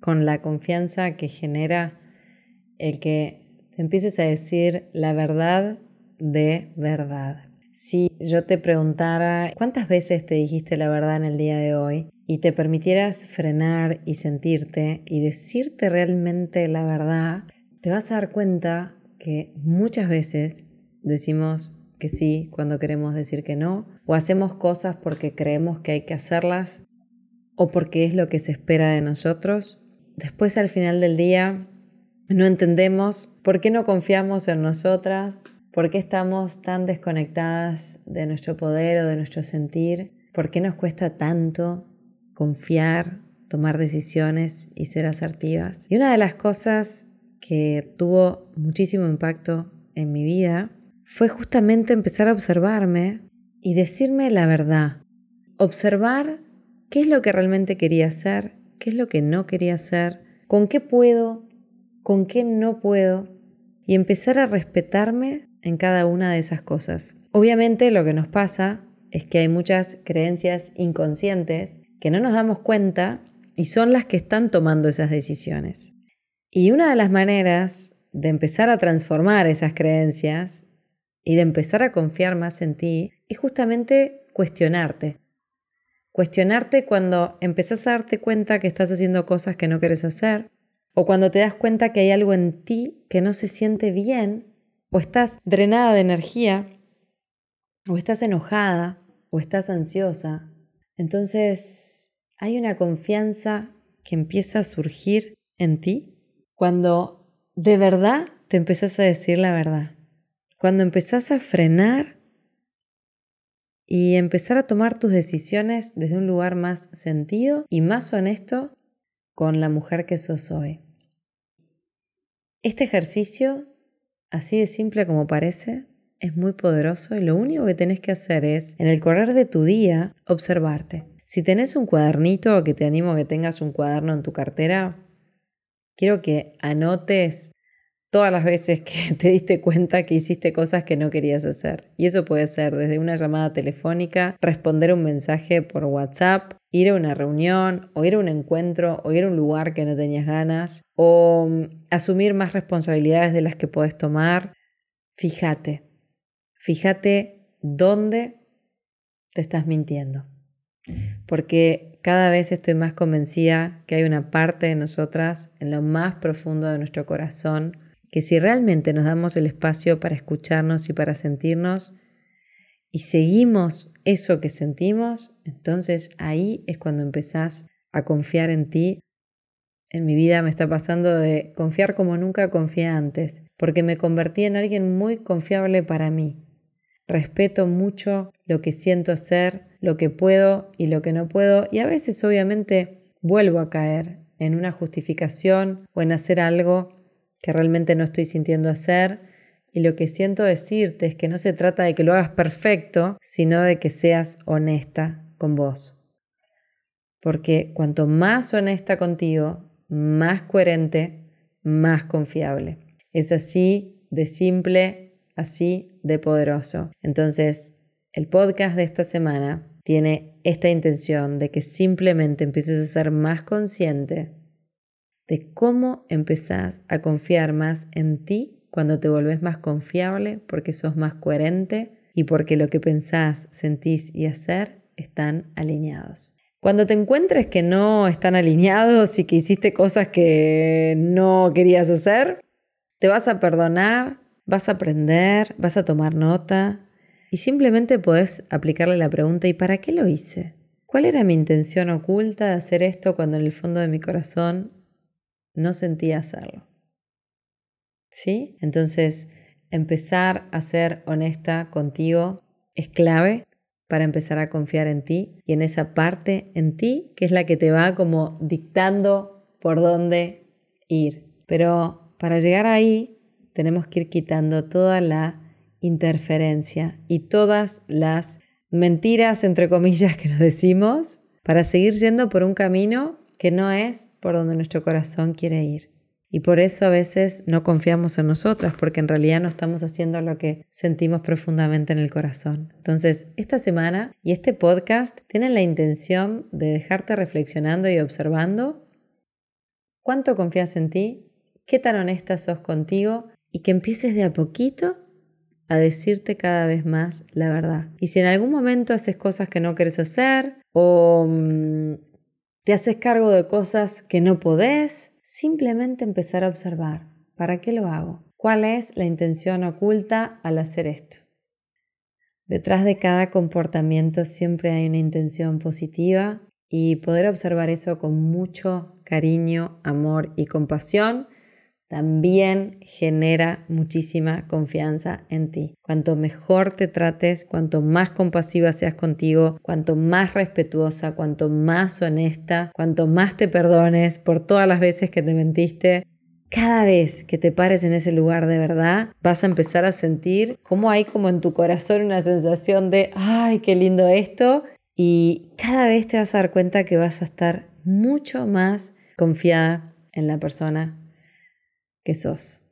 con la confianza que genera el que te empieces a decir la verdad de verdad. Si yo te preguntara cuántas veces te dijiste la verdad en el día de hoy y te permitieras frenar y sentirte y decirte realmente la verdad, te vas a dar cuenta que muchas veces decimos que sí cuando queremos decir que no, o hacemos cosas porque creemos que hay que hacerlas o porque es lo que se espera de nosotros, después al final del día no entendemos por qué no confiamos en nosotras, por qué estamos tan desconectadas de nuestro poder o de nuestro sentir, por qué nos cuesta tanto confiar, tomar decisiones y ser asertivas. Y una de las cosas que tuvo muchísimo impacto en mi vida fue justamente empezar a observarme y decirme la verdad. Observar qué es lo que realmente quería hacer qué es lo que no quería hacer, con qué puedo, con qué no puedo, y empezar a respetarme en cada una de esas cosas. Obviamente lo que nos pasa es que hay muchas creencias inconscientes que no nos damos cuenta y son las que están tomando esas decisiones. Y una de las maneras de empezar a transformar esas creencias y de empezar a confiar más en ti es justamente cuestionarte. Cuestionarte cuando empezás a darte cuenta que estás haciendo cosas que no quieres hacer, o cuando te das cuenta que hay algo en ti que no se siente bien, o estás drenada de energía, o estás enojada, o estás ansiosa. Entonces hay una confianza que empieza a surgir en ti cuando de verdad te empezás a decir la verdad. Cuando empezás a frenar y empezar a tomar tus decisiones desde un lugar más sentido y más honesto con la mujer que sos hoy. Este ejercicio, así de simple como parece, es muy poderoso y lo único que tenés que hacer es, en el correr de tu día, observarte. Si tenés un cuadernito, que te animo a que tengas un cuaderno en tu cartera, quiero que anotes todas las veces que te diste cuenta que hiciste cosas que no querías hacer. Y eso puede ser desde una llamada telefónica, responder un mensaje por WhatsApp, ir a una reunión, o ir a un encuentro, o ir a un lugar que no tenías ganas, o mm, asumir más responsabilidades de las que puedes tomar. Fíjate, fíjate dónde te estás mintiendo. Porque cada vez estoy más convencida que hay una parte de nosotras en lo más profundo de nuestro corazón que si realmente nos damos el espacio para escucharnos y para sentirnos y seguimos eso que sentimos, entonces ahí es cuando empezás a confiar en ti. En mi vida me está pasando de confiar como nunca confié antes, porque me convertí en alguien muy confiable para mí. Respeto mucho lo que siento hacer, lo que puedo y lo que no puedo, y a veces obviamente vuelvo a caer en una justificación o en hacer algo que realmente no estoy sintiendo hacer. Y lo que siento decirte es que no se trata de que lo hagas perfecto, sino de que seas honesta con vos. Porque cuanto más honesta contigo, más coherente, más confiable. Es así de simple, así de poderoso. Entonces, el podcast de esta semana tiene esta intención de que simplemente empieces a ser más consciente de cómo empezás a confiar más en ti cuando te volvés más confiable porque sos más coherente y porque lo que pensás, sentís y hacer están alineados. Cuando te encuentres que no están alineados y que hiciste cosas que no querías hacer, te vas a perdonar, vas a aprender, vas a tomar nota y simplemente podés aplicarle la pregunta ¿y para qué lo hice? ¿Cuál era mi intención oculta de hacer esto cuando en el fondo de mi corazón no sentía hacerlo. ¿Sí? Entonces, empezar a ser honesta contigo es clave para empezar a confiar en ti y en esa parte en ti que es la que te va como dictando por dónde ir. Pero para llegar ahí tenemos que ir quitando toda la interferencia y todas las mentiras, entre comillas, que nos decimos para seguir yendo por un camino que no es por donde nuestro corazón quiere ir. Y por eso a veces no confiamos en nosotras, porque en realidad no estamos haciendo lo que sentimos profundamente en el corazón. Entonces, esta semana y este podcast tienen la intención de dejarte reflexionando y observando cuánto confías en ti, qué tan honesta sos contigo y que empieces de a poquito a decirte cada vez más la verdad. Y si en algún momento haces cosas que no quieres hacer o mm, te haces cargo de cosas que no podés, simplemente empezar a observar. ¿Para qué lo hago? ¿Cuál es la intención oculta al hacer esto? Detrás de cada comportamiento siempre hay una intención positiva y poder observar eso con mucho cariño, amor y compasión también genera muchísima confianza en ti. Cuanto mejor te trates, cuanto más compasiva seas contigo, cuanto más respetuosa, cuanto más honesta, cuanto más te perdones por todas las veces que te mentiste, cada vez que te pares en ese lugar de verdad, vas a empezar a sentir cómo hay como en tu corazón una sensación de, ay, qué lindo esto. Y cada vez te vas a dar cuenta que vas a estar mucho más confiada en la persona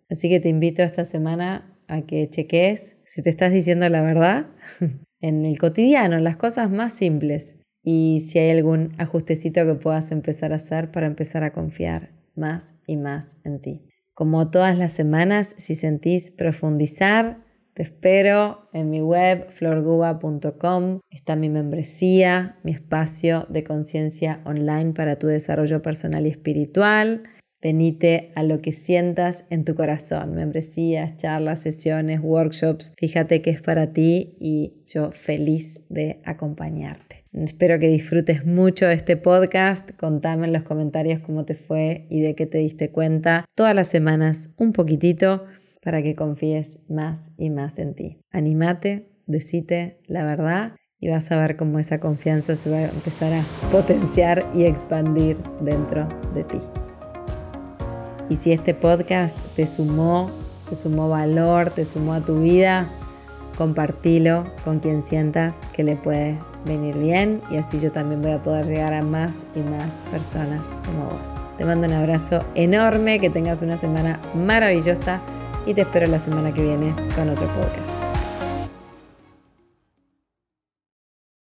Así que te invito esta semana a que cheques si te estás diciendo la verdad en el cotidiano, en las cosas más simples. Y si hay algún ajustecito que puedas empezar a hacer para empezar a confiar más y más en ti. Como todas las semanas, si sentís profundizar, te espero en mi web florguba.com. Está mi membresía, mi espacio de conciencia online para tu desarrollo personal y espiritual. Venite a lo que sientas en tu corazón, membresías, charlas, sesiones, workshops. Fíjate que es para ti y yo feliz de acompañarte. Espero que disfrutes mucho este podcast. Contame en los comentarios cómo te fue y de qué te diste cuenta. Todas las semanas un poquitito para que confíes más y más en ti. Anímate, decite la verdad y vas a ver cómo esa confianza se va a empezar a potenciar y expandir dentro de ti. Y si este podcast te sumó, te sumó valor, te sumó a tu vida, compartilo con quien sientas que le puede venir bien y así yo también voy a poder llegar a más y más personas como vos. Te mando un abrazo enorme, que tengas una semana maravillosa y te espero la semana que viene con otro podcast.